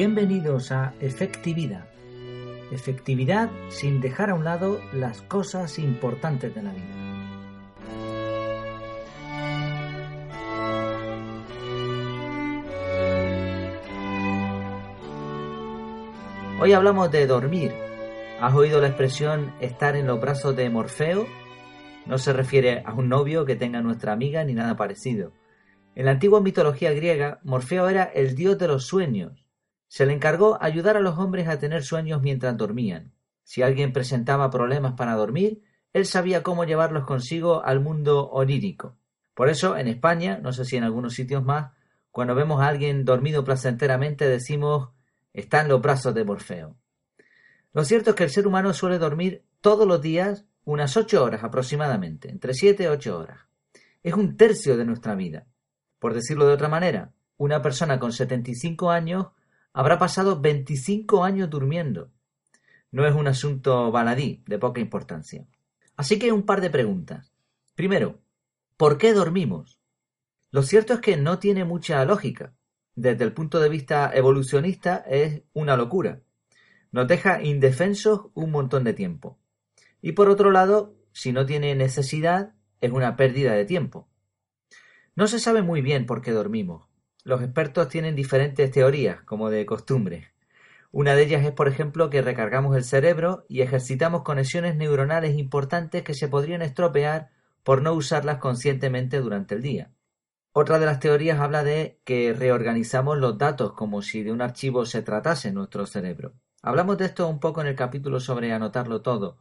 Bienvenidos a Efectividad. Efectividad sin dejar a un lado las cosas importantes de la vida. Hoy hablamos de dormir. ¿Has oído la expresión estar en los brazos de Morfeo? No se refiere a un novio que tenga nuestra amiga ni nada parecido. En la antigua mitología griega, Morfeo era el dios de los sueños. Se le encargó ayudar a los hombres a tener sueños mientras dormían. Si alguien presentaba problemas para dormir, él sabía cómo llevarlos consigo al mundo onírico. Por eso, en España, no sé si en algunos sitios más, cuando vemos a alguien dormido placenteramente decimos está en los brazos de Morfeo. Lo cierto es que el ser humano suele dormir todos los días unas ocho horas aproximadamente, entre siete y ocho horas. Es un tercio de nuestra vida. Por decirlo de otra manera, una persona con 75 años habrá pasado 25 años durmiendo. No es un asunto baladí, de poca importancia. Así que un par de preguntas. Primero, ¿por qué dormimos? Lo cierto es que no tiene mucha lógica. Desde el punto de vista evolucionista es una locura. Nos deja indefensos un montón de tiempo. Y por otro lado, si no tiene necesidad, es una pérdida de tiempo. No se sabe muy bien por qué dormimos. Los expertos tienen diferentes teorías, como de costumbre. Una de ellas es, por ejemplo, que recargamos el cerebro y ejercitamos conexiones neuronales importantes que se podrían estropear por no usarlas conscientemente durante el día. Otra de las teorías habla de que reorganizamos los datos como si de un archivo se tratase nuestro cerebro. Hablamos de esto un poco en el capítulo sobre anotarlo todo.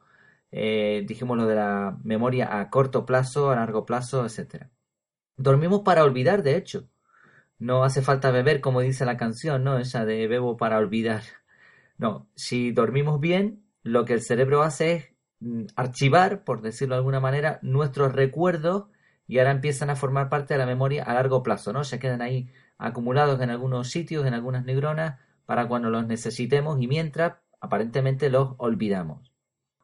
Eh, dijimos lo de la memoria a corto plazo, a largo plazo, etc. Dormimos para olvidar, de hecho. No hace falta beber, como dice la canción, ¿no? Esa de bebo para olvidar. No, si dormimos bien, lo que el cerebro hace es mm, archivar, por decirlo de alguna manera, nuestros recuerdos y ahora empiezan a formar parte de la memoria a largo plazo, ¿no? Se quedan ahí acumulados en algunos sitios, en algunas neuronas, para cuando los necesitemos y mientras aparentemente los olvidamos.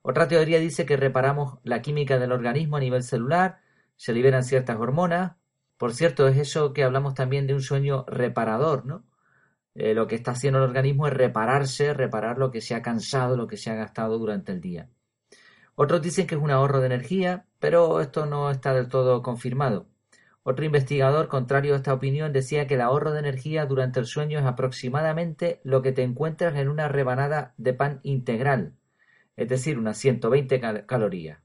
Otra teoría dice que reparamos la química del organismo a nivel celular, se liberan ciertas hormonas, por cierto, es eso que hablamos también de un sueño reparador, ¿no? Eh, lo que está haciendo el organismo es repararse, reparar lo que se ha cansado, lo que se ha gastado durante el día. Otros dicen que es un ahorro de energía, pero esto no está del todo confirmado. Otro investigador, contrario a esta opinión, decía que el ahorro de energía durante el sueño es aproximadamente lo que te encuentras en una rebanada de pan integral, es decir, unas 120 calorías.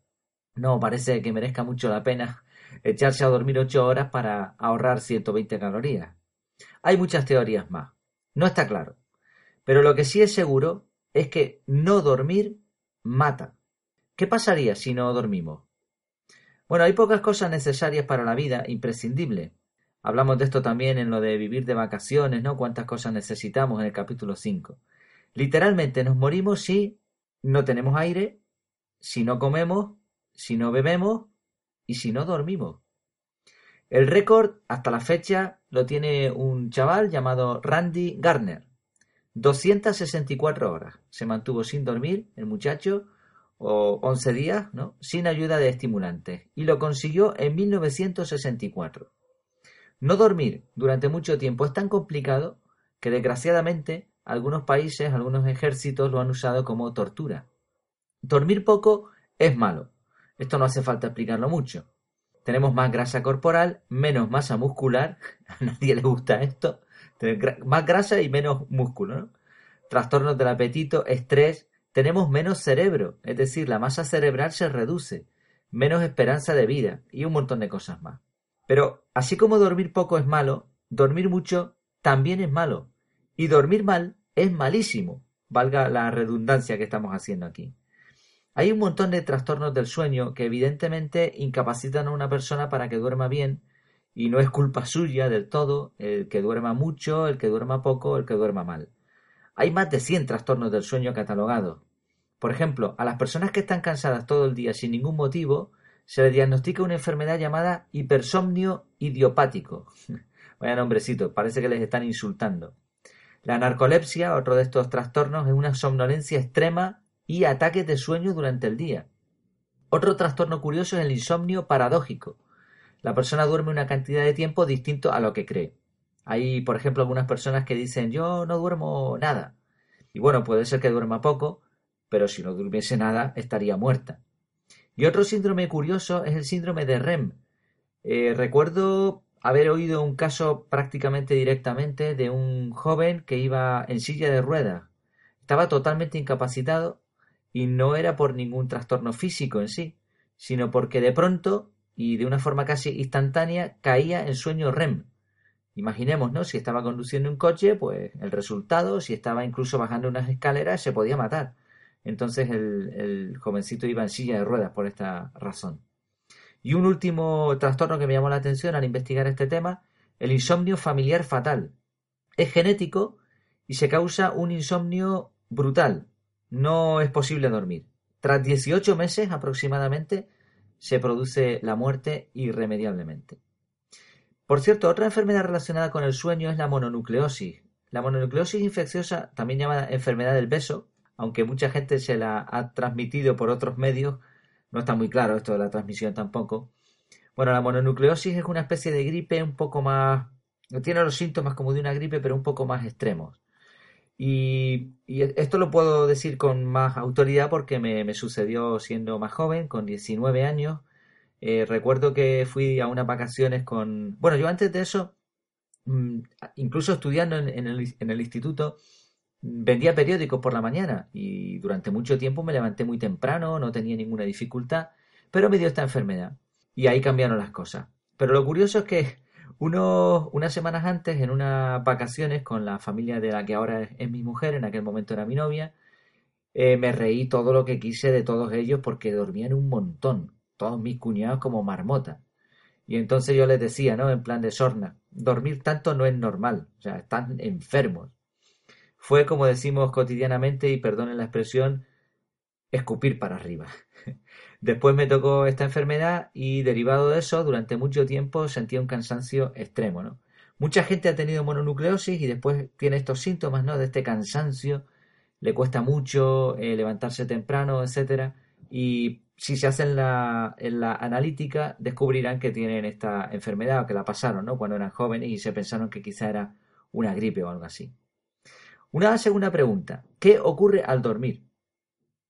No parece que merezca mucho la pena echarse a dormir ocho horas para ahorrar 120 calorías. Hay muchas teorías más. No está claro. Pero lo que sí es seguro es que no dormir mata. ¿Qué pasaría si no dormimos? Bueno, hay pocas cosas necesarias para la vida, imprescindibles. Hablamos de esto también en lo de vivir de vacaciones, ¿no? Cuántas cosas necesitamos en el capítulo 5. Literalmente nos morimos si no tenemos aire, si no comemos, si no bebemos y si no dormimos. El récord hasta la fecha lo tiene un chaval llamado Randy Garner. 264 horas. Se mantuvo sin dormir el muchacho, o 11 días, ¿no? sin ayuda de estimulantes, y lo consiguió en 1964. No dormir durante mucho tiempo es tan complicado que desgraciadamente algunos países, algunos ejércitos lo han usado como tortura. Dormir poco es malo, esto no hace falta explicarlo mucho. Tenemos más grasa corporal, menos masa muscular. A nadie le gusta esto. Tener más grasa y menos músculo. Trastornos del apetito, estrés. Tenemos menos cerebro, es decir, la masa cerebral se reduce. Menos esperanza de vida y un montón de cosas más. Pero así como dormir poco es malo, dormir mucho también es malo. Y dormir mal es malísimo, valga la redundancia que estamos haciendo aquí. Hay un montón de trastornos del sueño que evidentemente incapacitan a una persona para que duerma bien y no es culpa suya del todo el que duerma mucho, el que duerma poco, el que duerma mal. Hay más de 100 trastornos del sueño catalogados. Por ejemplo, a las personas que están cansadas todo el día sin ningún motivo, se les diagnostica una enfermedad llamada hipersomnio idiopático. Vaya nombrecito, parece que les están insultando. La narcolepsia, otro de estos trastornos, es una somnolencia extrema y ataques de sueño durante el día. Otro trastorno curioso es el insomnio paradójico. La persona duerme una cantidad de tiempo distinto a lo que cree. Hay, por ejemplo, algunas personas que dicen yo no duermo nada. Y bueno, puede ser que duerma poco, pero si no durmiese nada estaría muerta. Y otro síndrome curioso es el síndrome de REM. Eh, recuerdo haber oído un caso prácticamente directamente de un joven que iba en silla de ruedas. Estaba totalmente incapacitado y no era por ningún trastorno físico en sí, sino porque de pronto y de una forma casi instantánea caía en sueño REM. Imaginemos, ¿no? Si estaba conduciendo un coche, pues el resultado, si estaba incluso bajando unas escaleras, se podía matar. Entonces el, el jovencito iba en silla de ruedas por esta razón. Y un último trastorno que me llamó la atención al investigar este tema, el insomnio familiar fatal. Es genético y se causa un insomnio brutal. No es posible dormir. Tras 18 meses aproximadamente se produce la muerte irremediablemente. Por cierto, otra enfermedad relacionada con el sueño es la mononucleosis. La mononucleosis infecciosa, también llamada enfermedad del beso, aunque mucha gente se la ha transmitido por otros medios, no está muy claro esto de la transmisión tampoco. Bueno, la mononucleosis es una especie de gripe un poco más... Tiene los síntomas como de una gripe, pero un poco más extremos. Y, esto lo puedo decir con más autoridad porque me, sucedió siendo más joven, con 19 años. Eh, recuerdo que fui a unas vacaciones con... Bueno, yo antes de eso, mm, incluso estudiando en, el, en el instituto, vendía periódicos por la mañana y durante mucho tiempo me levanté muy temprano, no tenía ninguna dificultad, pero me dio esta enfermedad y ahí cambiaron las cosas. Pero lo curioso es que unos, unas semanas antes, en unas vacaciones con la familia de la que ahora es, mi mujer, en aquel momento era mi novia, eh, me reí todo lo que quise de todos ellos porque dormían un montón, todos mis cuñados como marmota. Y entonces yo les decía, ¿no? En plan de sorna, dormir tanto no es normal, o sea, están enfermos fue, como decimos cotidianamente, y perdonen la expresión, escupir para arriba. Después me tocó esta enfermedad y derivado de eso, durante mucho tiempo sentía un cansancio extremo, ¿no? Mucha gente ha tenido mononucleosis y después tiene estos síntomas, ¿no? De este cansancio, le cuesta mucho eh, levantarse temprano, etcétera, y si se hacen la, en la analítica descubrirán que tienen esta enfermedad o que la pasaron, ¿no? Cuando eran jóvenes y se pensaron que quizá era una gripe o algo así. Una segunda pregunta. ¿Qué ocurre al dormir?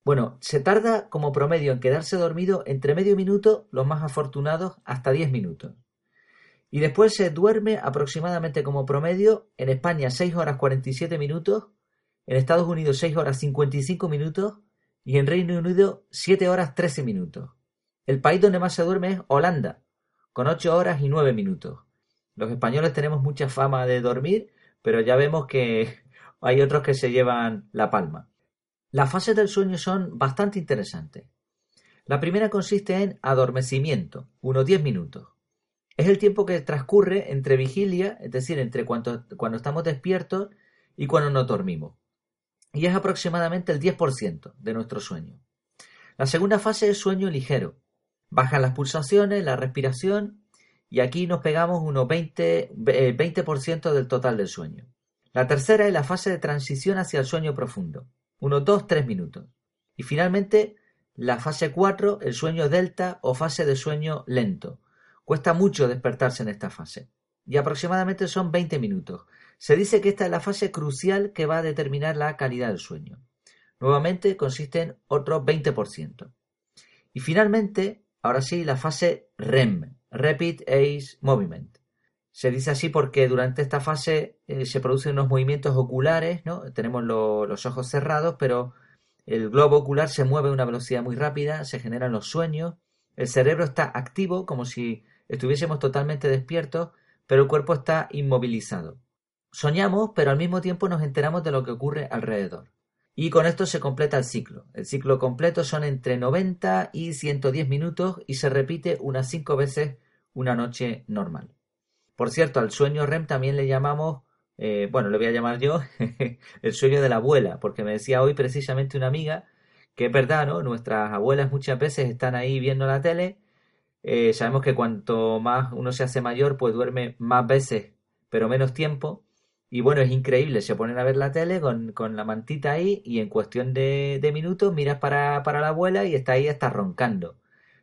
Bueno, se tarda como promedio en quedarse dormido entre medio minuto, los más afortunados, hasta 10 minutos. Y después se duerme aproximadamente como promedio en España 6 horas 47 minutos, en Estados Unidos 6 horas 55 minutos y en Reino Unido 7 horas 13 minutos. El país donde más se duerme es Holanda, con 8 horas y 9 minutos. Los españoles tenemos mucha fama de dormir, pero ya vemos que hay otros que se llevan la palma. Las fases del sueño son bastante interesantes. La primera consiste en adormecimiento, unos 10 minutos. Es el tiempo que transcurre entre vigilia, es decir, entre cuando, estamos despiertos y cuando nos dormimos. Y es aproximadamente el 10% de nuestro sueño. La segunda fase es sueño ligero. Bajan las pulsaciones, la respiración y aquí nos pegamos unos 20, 20 eh, del total del sueño. La tercera es la fase de transición hacia el sueño profundo, unos 2-3 minutos. Y finalmente, la fase 4, el sueño delta o fase de sueño lento. Cuesta mucho despertarse en esta fase. Y aproximadamente son 20 minutos. Se dice que esta es la fase crucial que va a determinar la calidad del sueño. Nuevamente consiste en otro 20%. Y finalmente, ahora sí, la fase REM, Rapid Eye Movement. Se dice así porque durante esta fase eh, se producen unos movimientos oculares, ¿no? Tenemos los ojos cerrados, pero el globo ocular se mueve a una velocidad muy rápida, se generan los sueños, el cerebro está activo como si estuviésemos totalmente despiertos, pero el cuerpo está inmovilizado. Soñamos, pero al mismo tiempo nos enteramos de lo que ocurre alrededor. Y con esto se completa el ciclo. El ciclo completo son entre 90 y 110 minutos y se repite unas 5 veces una noche normal. Por cierto, al sueño REM también le llamamos, eh, bueno, le voy a llamar yo el sueño de la abuela, porque me decía hoy precisamente una amiga que es verdad, ¿no? Nuestras abuelas muchas veces están ahí viendo la tele. Eh, sabemos que cuanto más uno se hace mayor, pues duerme más veces, pero menos tiempo. Y bueno, es increíble, se ponen a ver la tele con, la mantita ahí y en cuestión de, minutos miras para, para, la abuela y está ahí, está roncando.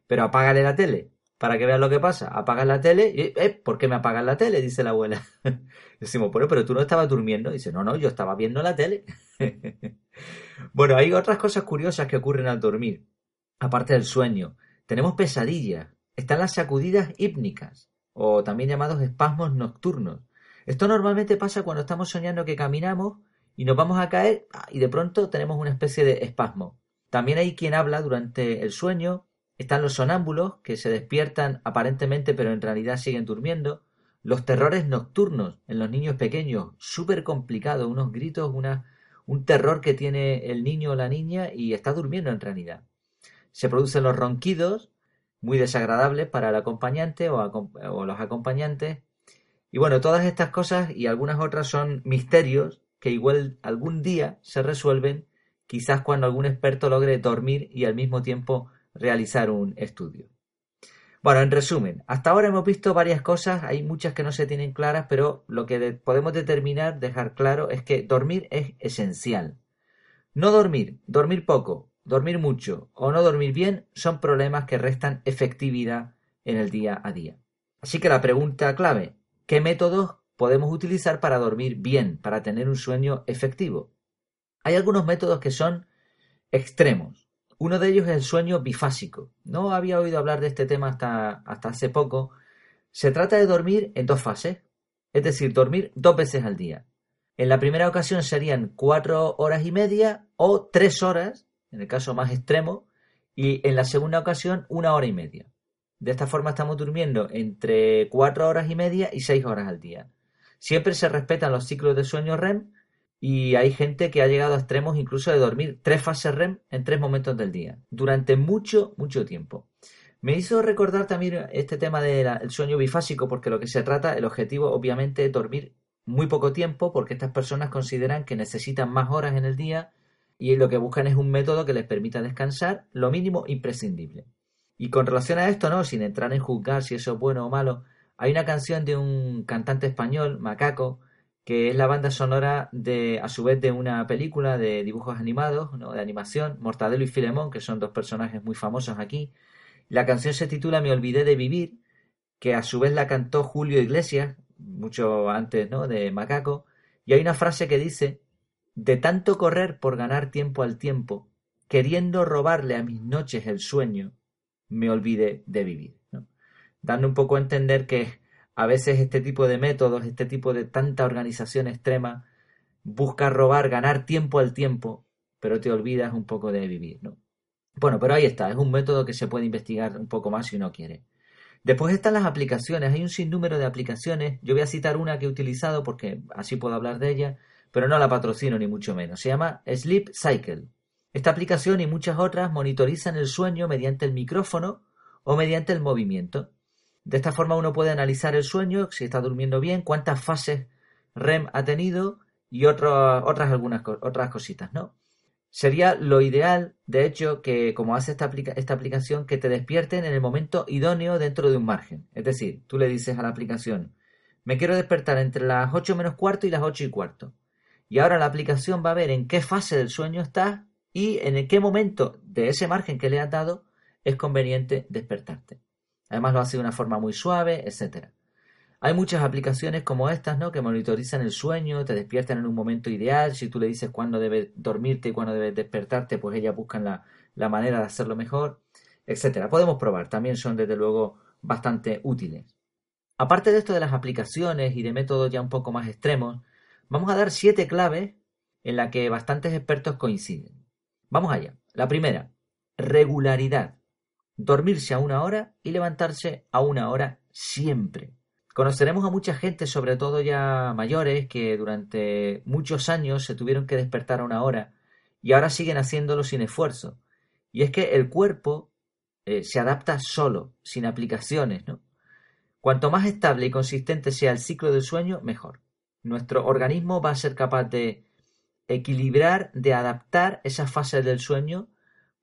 Pero apágale la tele para que veas lo que pasa. Apagas la tele y, eh, ¿por qué me apagas la tele? Dice la abuela. Decimos, bueno, pero tú no estabas durmiendo. Dice, no, no, yo estaba viendo la tele. bueno, hay otras cosas curiosas que ocurren al dormir, aparte del sueño. Tenemos pesadillas, están las sacudidas hípnicas, o también llamados espasmos nocturnos. Esto normalmente pasa cuando estamos soñando que caminamos y nos vamos a caer ah, y de pronto tenemos una especie de espasmo. También hay quien habla durante el sueño, están los sonámbulos que se despiertan aparentemente pero en realidad siguen durmiendo, los terrores nocturnos en los niños pequeños, súper complicado, unos gritos, una, un terror que tiene el niño o la niña y está durmiendo en realidad. Se producen los ronquidos, muy desagradables para el acompañante o, o los acompañantes. Y bueno, todas estas cosas y algunas otras son misterios que igual algún día se resuelven, quizás cuando algún experto logre dormir y al mismo tiempo realizar un estudio. Bueno, en resumen, hasta ahora hemos visto varias cosas, hay muchas que no se tienen claras, pero lo que podemos determinar, dejar claro, es que dormir es esencial. No dormir, dormir poco, dormir mucho o no dormir bien son problemas que restan efectividad en el día a día. Así que la pregunta clave, ¿qué métodos podemos utilizar para dormir bien, para tener un sueño efectivo? Hay algunos métodos que son extremos, uno de ellos es el sueño bifásico. No había oído hablar de este tema hasta, hasta hace poco. Se trata de dormir en dos fases, es decir, dormir dos veces al día. En la primera ocasión serían cuatro horas y media o tres horas, en el caso más extremo, y en la segunda ocasión una hora y media. De esta forma estamos durmiendo entre cuatro horas y media y seis horas al día. Siempre se respetan los ciclos de sueño REM y hay gente que ha llegado a extremos incluso de dormir tres fases REM en tres momentos del día, durante mucho, mucho tiempo. Me hizo recordar también este tema del sueño bifásico, porque lo que se trata, el objetivo obviamente es dormir muy poco tiempo, porque estas personas consideran que necesitan más horas en el día y lo que buscan es un método que les permita descansar lo mínimo imprescindible. Y con relación a esto, no, sin entrar en juzgar si eso es bueno o malo, hay una canción de un cantante español, Macaco, que es la banda sonora de, a su vez, de una película de dibujos animados, ¿no? de animación, Mortadelo y Filemón, que son dos personajes muy famosos aquí. La canción se titula Me olvidé de vivir, que a su vez la cantó Julio Iglesias, mucho antes ¿no? de Macaco, y hay una frase que dice, de tanto correr por ganar tiempo al tiempo, queriendo robarle a mis noches el sueño, me olvidé de vivir. Dando un poco a entender que a veces este tipo de métodos, este tipo de tanta organización extrema, busca robar, ganar tiempo al tiempo, pero te olvidas un poco de vivir, ¿no? Bueno, pero ahí está, es un método que se puede investigar un poco más si uno quiere. Después están las aplicaciones, hay un sinnúmero de aplicaciones, yo voy a citar una que he utilizado porque así puedo hablar de ella, pero no la patrocino ni mucho menos, se llama Sleep Cycle. Esta aplicación y muchas otras monitorizan el sueño mediante el micrófono o mediante el movimiento. De esta forma uno puede analizar el sueño, si está durmiendo bien, cuántas fases REM ha tenido y otras algunas otras cositas, ¿no? Sería lo ideal, de hecho, que como hace esta, esta aplicación, que te despierten en el momento idóneo dentro de un margen. Es decir, tú le dices a la aplicación, me quiero despertar entre las 8 menos cuarto y las 8 y cuarto. Y ahora la aplicación va a ver en qué fase del sueño estás y en qué momento de ese margen que le has dado es conveniente despertarte. Además lo hace de una forma muy suave, etc. Hay muchas aplicaciones como estas, ¿no? Que monitorizan el sueño, te despiertan en un momento ideal. Si tú le dices cuándo debes dormirte y cuándo debes despertarte, pues ellas buscan la, la manera de hacerlo mejor, etc. Podemos probar, también son desde luego bastante útiles. Aparte de esto de las aplicaciones y de métodos ya un poco más extremos, vamos a dar siete claves en las que bastantes expertos coinciden. Vamos allá. La primera, regularidad dormirse a una hora y levantarse a una hora siempre. Conoceremos a mucha gente, sobre todo ya mayores, que durante muchos años se tuvieron que despertar a una hora y ahora siguen haciéndolo sin esfuerzo. Y es que el cuerpo eh, se adapta solo, sin aplicaciones, ¿no? Cuanto más estable y consistente sea el ciclo del sueño, mejor. Nuestro organismo va a ser capaz de equilibrar, de adaptar esas fases del sueño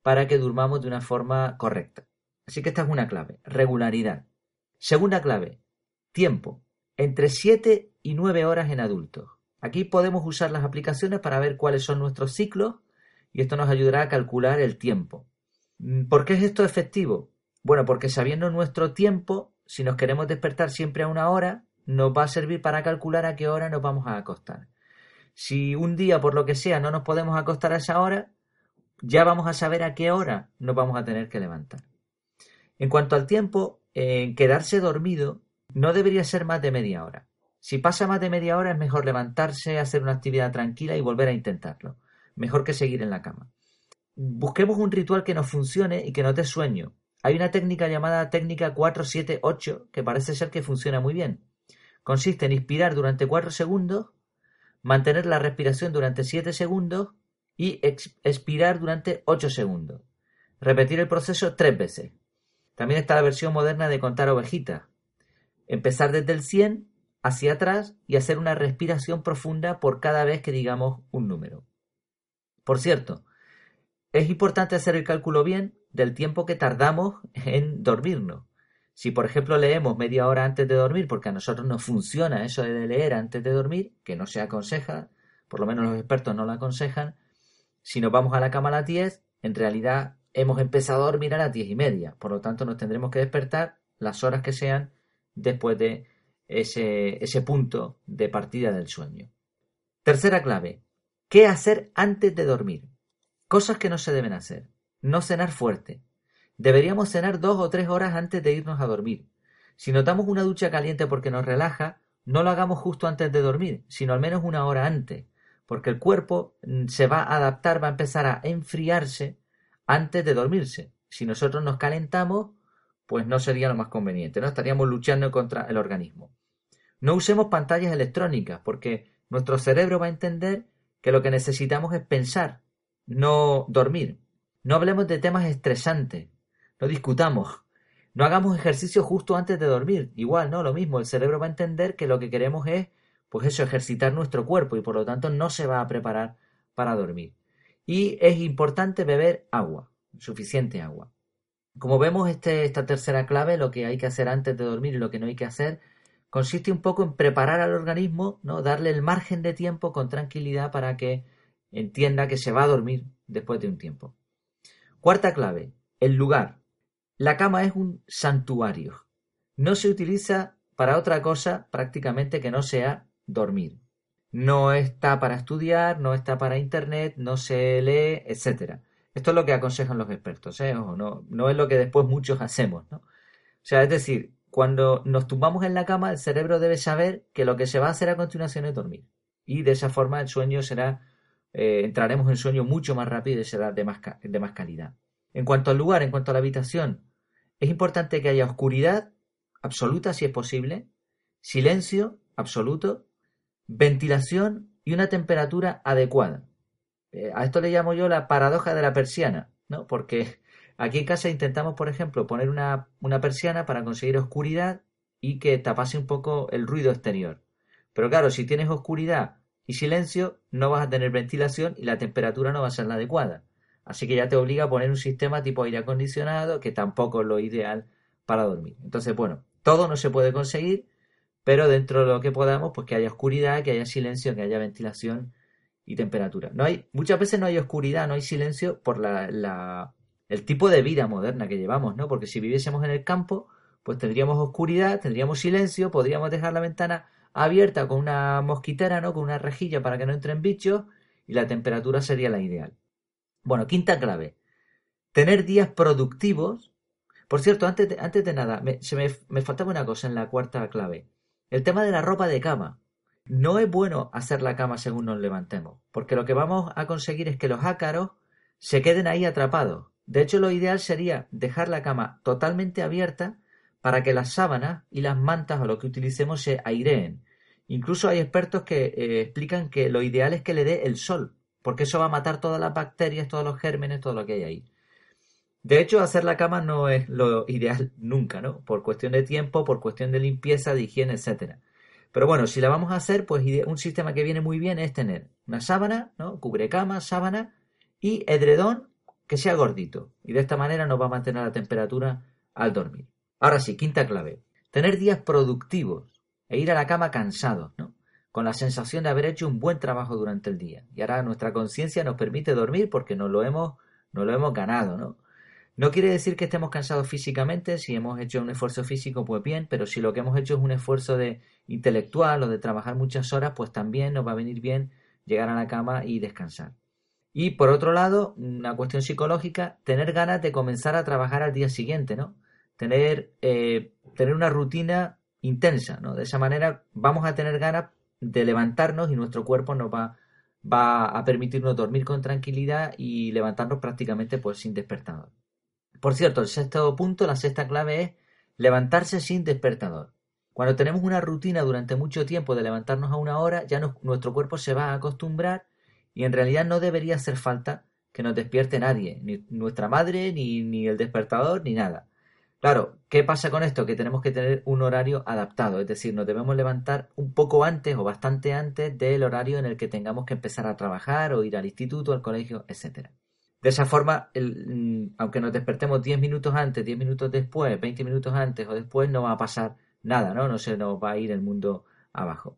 para que durmamos de una forma correcta. Así que esta es una clave, regularidad. Segunda clave, tiempo, entre 7 y 9 horas en adultos. Aquí podemos usar las aplicaciones para ver cuáles son nuestros ciclos y esto nos ayudará a calcular el tiempo. Mm, ¿Por qué es esto efectivo? Bueno, porque sabiendo nuestro tiempo, si nos queremos despertar siempre a una hora, nos va a servir para calcular a qué hora nos vamos a acostar. Si un día, por lo que sea, no nos podemos acostar a esa hora, ya vamos a saber a qué hora nos vamos a tener que levantar. En cuanto al tiempo, quedarse dormido no debería ser más de media hora. Si pasa más de media hora es mejor levantarse, hacer una actividad tranquila y volver a intentarlo. Mejor que seguir en la cama. Busquemos un ritual que nos funcione y que no dé sueño. Hay una técnica llamada técnica 478 que parece ser que funciona muy bien. Consiste en inspirar durante 4 segundos, mantener la respiración durante 7 segundos y expirar durante 8 segundos. Repetir el proceso tres veces. También está la versión moderna de contar ovejitas. Empezar desde el 100 hacia atrás y hacer una respiración profunda por cada vez que digamos un número. Por cierto, es importante hacer el cálculo bien del tiempo que tardamos en dormirnos. Si, por ejemplo, leemos media hora antes de dormir, porque a nosotros no funciona eso de leer antes de dormir, que no se aconseja, por lo menos los expertos no lo aconsejan, si nos vamos a la cama a las 10, en realidad hemos empezado a dormir a las diez y media. Por lo tanto, nos tendremos que despertar las horas que sean después de ese punto de partida del sueño. Tercera clave. ¿Qué hacer antes de dormir? Cosas que no se deben hacer. No cenar fuerte. Deberíamos cenar dos o tres horas antes de irnos a dormir. Si notamos una ducha caliente porque nos relaja, no lo hagamos justo antes de dormir, sino al menos una hora antes, porque el cuerpo mm, se va a adaptar, va a empezar a enfriarse antes de dormirse. Si nosotros nos calentamos, pues no sería lo más conveniente, ¿no? Estaríamos luchando contra el organismo. No usemos pantallas electrónicas, porque nuestro cerebro va a entender que lo que necesitamos es pensar, no dormir. No hablemos de temas estresantes, no discutamos, no hagamos ejercicio justo antes de dormir. Igual, ¿no? Lo mismo, el cerebro va a entender que lo que queremos es, pues eso, ejercitar nuestro cuerpo y por lo tanto no se va a preparar para dormir. Y es importante beber agua, suficiente agua. Como vemos, este, esta tercera clave, lo que hay que hacer antes de dormir y lo que no hay que hacer, consiste un poco en preparar al organismo, ¿no? darle el margen de tiempo con tranquilidad para que entienda que se va a dormir después de un tiempo. Cuarta clave, el lugar. La cama es un santuario. No se utiliza para otra cosa prácticamente que no sea dormir no está para estudiar, no está para internet, no se lee, etcétera. Esto es lo que aconsejan los expertos, ¿eh? no, no es lo que después muchos hacemos, ¿no? O sea, es decir, cuando nos tumbamos en la cama, el cerebro debe saber que lo que se va a hacer a continuación es dormir. Y de esa forma el sueño será, eh, entraremos en sueño mucho más rápido y será de más, de más calidad. En cuanto al lugar, en cuanto a la habitación, es importante que haya oscuridad absoluta si es posible, silencio absoluto ventilación y una temperatura adecuada. Eh, a esto le llamo yo la paradoja de la persiana, ¿no? Porque aquí en casa intentamos, por ejemplo, poner una, una persiana para conseguir oscuridad y que tapase un poco el ruido exterior. Pero claro, si tienes oscuridad y silencio, no vas a tener ventilación y la temperatura no va a ser la adecuada. Así que ya te obliga a poner un sistema tipo aire acondicionado, que tampoco es lo ideal para dormir. Entonces, bueno, todo no se puede conseguir, pero dentro de lo que podamos, pues que haya oscuridad, que haya silencio, que haya ventilación y temperatura. No hay, muchas veces no hay oscuridad, no hay silencio por la, el tipo de vida moderna que llevamos, ¿no? Porque si viviésemos en el campo, pues tendríamos oscuridad, tendríamos silencio, podríamos dejar la ventana abierta con una mosquitera, ¿no? Con una rejilla para que no entren bichos y la temperatura sería la ideal. Bueno, quinta clave. Tener días productivos. Por cierto, antes de, antes de nada, se me, me faltaba una cosa en la cuarta clave. El tema de la ropa de cama. No es bueno hacer la cama según nos levantemos, porque lo que vamos a conseguir es que los ácaros se queden ahí atrapados. De hecho, lo ideal sería dejar la cama totalmente abierta para que las sábanas y las mantas o lo que utilicemos se aireen. Incluso hay expertos que eh, explican que lo ideal es que le dé el sol, porque eso va a matar todas las bacterias, todos los gérmenes, todo lo que hay ahí. De hecho, hacer la cama no es lo ideal nunca, ¿no? Por cuestión de tiempo, por cuestión de limpieza, de higiene, etcétera. Pero bueno, si la vamos a hacer, pues un sistema que viene muy bien es tener una sábana, ¿no? Cubre cama, sábana y edredón que sea gordito. Y de esta manera nos va a mantener la temperatura al dormir. Ahora sí, quinta clave. Tener días productivos e ir a la cama cansados, ¿no? Con la sensación de haber hecho un buen trabajo durante el día. Y ahora nuestra conciencia nos permite dormir porque nos lo hemos, nos lo hemos ganado, ¿no? No quiere decir que estemos cansados físicamente, si hemos hecho un esfuerzo físico, pues bien, pero si lo que hemos hecho es un esfuerzo de intelectual o de trabajar muchas horas, pues también nos va a venir bien llegar a la cama y descansar. Y por otro lado, una cuestión psicológica, tener ganas de comenzar a trabajar al día siguiente, ¿no? Tener, eh, tener una rutina intensa, ¿no? De esa manera vamos a tener ganas de levantarnos y nuestro cuerpo nos va, va a permitirnos dormir con tranquilidad y levantarnos prácticamente pues sin despertador. Por cierto, el sexto punto, la sexta clave es levantarse sin despertador. Cuando tenemos una rutina durante mucho tiempo de levantarnos a una hora, ya nuestro cuerpo se va a acostumbrar y en realidad no debería hacer falta que nos despierte nadie, ni nuestra madre, ni, ni el despertador, ni nada. Claro, ¿qué pasa con esto? Que tenemos que tener un horario adaptado, es decir, nos debemos levantar un poco antes o bastante antes del horario en el que tengamos que empezar a trabajar o ir al instituto, al colegio, etcétera. De esa forma, mm, aunque nos despertemos 10 minutos antes, 10 minutos después, 20 minutos antes o después, no va a pasar nada, ¿no? No se nos va a ir el mundo abajo.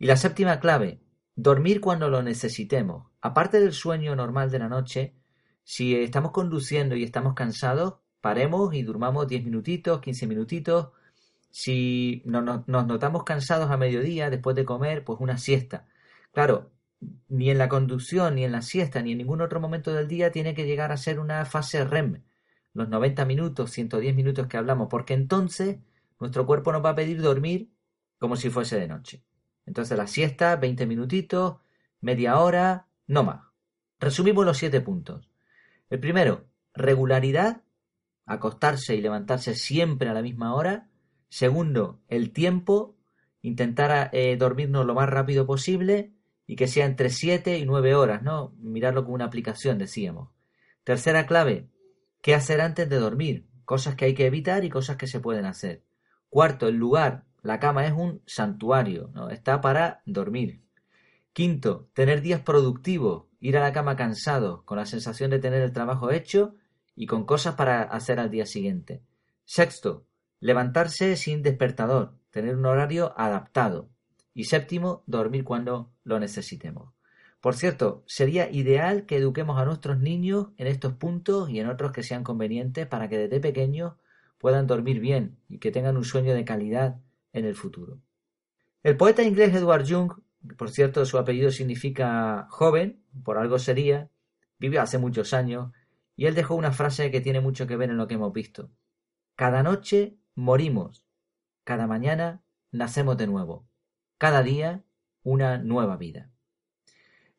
Y la séptima clave, dormir cuando lo necesitemos. Aparte del sueño normal de la noche, si estamos conduciendo y estamos cansados, paremos y durmamos 10 minutitos, 15 minutitos. Si nos notamos cansados a mediodía, después de comer, pues una siesta. Claro, ni en la conducción, ni en la siesta, ni en ningún otro momento del día tiene que llegar a ser una fase REM, los 90 minutos, 110 minutos que hablamos, porque entonces nuestro cuerpo nos va a pedir dormir como si fuese de noche. Entonces la siesta, 20 minutitos, media hora, no más. Resumimos los siete puntos. El primero, regularidad, acostarse y levantarse siempre a la misma hora. Segundo, el tiempo, intentar eh, dormirnos lo más rápido posible y que sea entre 7 y 9 horas, ¿no? Mirarlo con una aplicación, decíamos. Tercera clave, ¿qué hacer antes de dormir? Cosas que hay que evitar y cosas que se pueden hacer. Cuarto, el lugar. La cama es un santuario, ¿no? Está para dormir. Quinto, tener días productivos, ir a la cama cansado, con la sensación de tener el trabajo hecho y con cosas para hacer al día siguiente. Sexto, levantarse sin despertador, tener un horario adaptado. Y séptimo, dormir cuando lo necesitemos. Por cierto, sería ideal que eduquemos a nuestros niños en estos puntos y en otros que sean convenientes para que desde pequeños puedan dormir bien y que tengan un sueño de calidad en el futuro. El poeta inglés Edward Young, por cierto su apellido significa joven, por algo sería, vivió hace muchos años y él dejó una frase que tiene mucho que ver en lo que hemos visto. Cada noche morimos, cada mañana nacemos de nuevo. Cada día una nueva vida.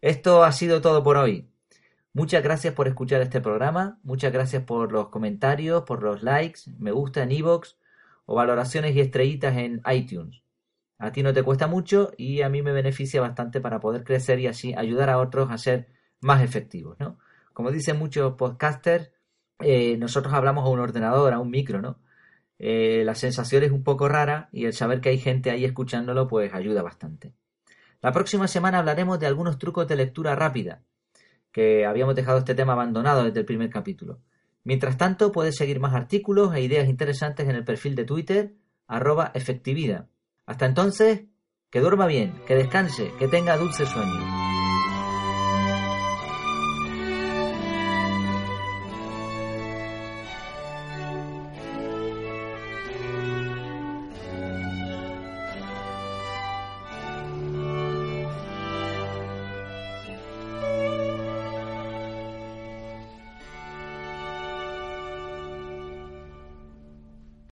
Esto ha sido todo por hoy. Muchas gracias por escuchar este programa, muchas gracias por los comentarios, por los likes, me gusta en iVoox o valoraciones y estrellitas en iTunes. A ti no te cuesta mucho y a mí me beneficia bastante para poder crecer y así ayudar a otros a ser más efectivos, ¿no? Como dicen muchos podcasters, eh, nosotros hablamos a un ordenador, a un micro, ¿no? Eh, la sensación es un poco rara y el saber que hay gente ahí escuchándolo pues ayuda bastante. La próxima semana hablaremos de algunos trucos de lectura rápida, que habíamos dejado este tema abandonado desde el primer capítulo. Mientras tanto, puedes seguir más artículos e ideas interesantes en el perfil de Twitter, arroba efectividad. Hasta entonces, que duerma bien, que descanse, que tenga dulce sueño.